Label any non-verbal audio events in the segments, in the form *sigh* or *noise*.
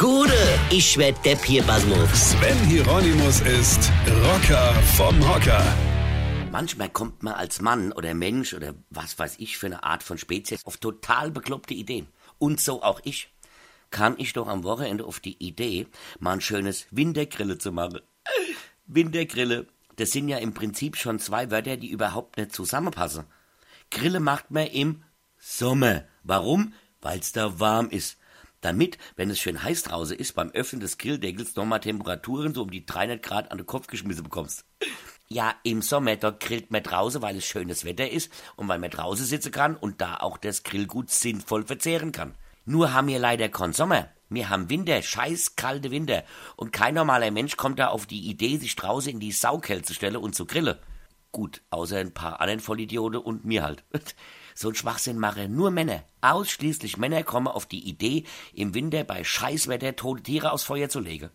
Gude, ich werd Depp hier, Basmus. Sven Hieronymus ist Rocker vom Hocker. Manchmal kommt man als Mann oder Mensch oder was weiß ich für eine Art von Spezies auf total bekloppte Ideen. Und so auch ich. Kam ich doch am Wochenende auf die Idee, mal ein schönes Wintergrille zu machen. *laughs* Wintergrille, das sind ja im Prinzip schon zwei Wörter, die überhaupt nicht zusammenpassen. Grille macht man im Sommer. Warum? Weil's da warm ist damit, wenn es schön heiß draußen ist, beim Öffnen des Grilldeckels nochmal Temperaturen so um die 300 Grad an den Kopf geschmissen bekommst. Ja, im Sommer, da grillt man draußen, weil es schönes Wetter ist und weil man draußen sitzen kann und da auch das Grillgut sinnvoll verzehren kann. Nur haben wir leider keinen Sommer. Wir haben Winter, scheiß kalte Winter. Und kein normaler Mensch kommt da auf die Idee, sich draußen in die Saukälte zu stellen und zu grillen. Gut, außer ein paar anderen Vollidioten und mir halt. *laughs* So ein Schwachsinn machen nur Männer. Ausschließlich Männer kommen auf die Idee, im Winter bei Scheißwetter tote Tiere aufs Feuer zu legen.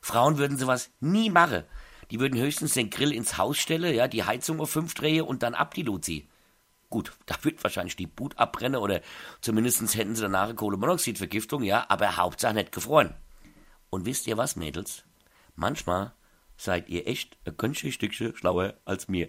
Frauen würden sowas nie machen. Die würden höchstens den Grill ins Haus stellen, ja, die Heizung auf fünf drehe und dann ab die Luzi. Gut, *laughs* da wird wahrscheinlich die Boot abbrennen oder zumindest hätten sie danach eine Kohlenmonoxidvergiftung, ja, aber Hauptsache nicht gefroren. Und wisst ihr was, Mädels? Manchmal seid ihr echt ein ganz Stückchen schlauer als mir.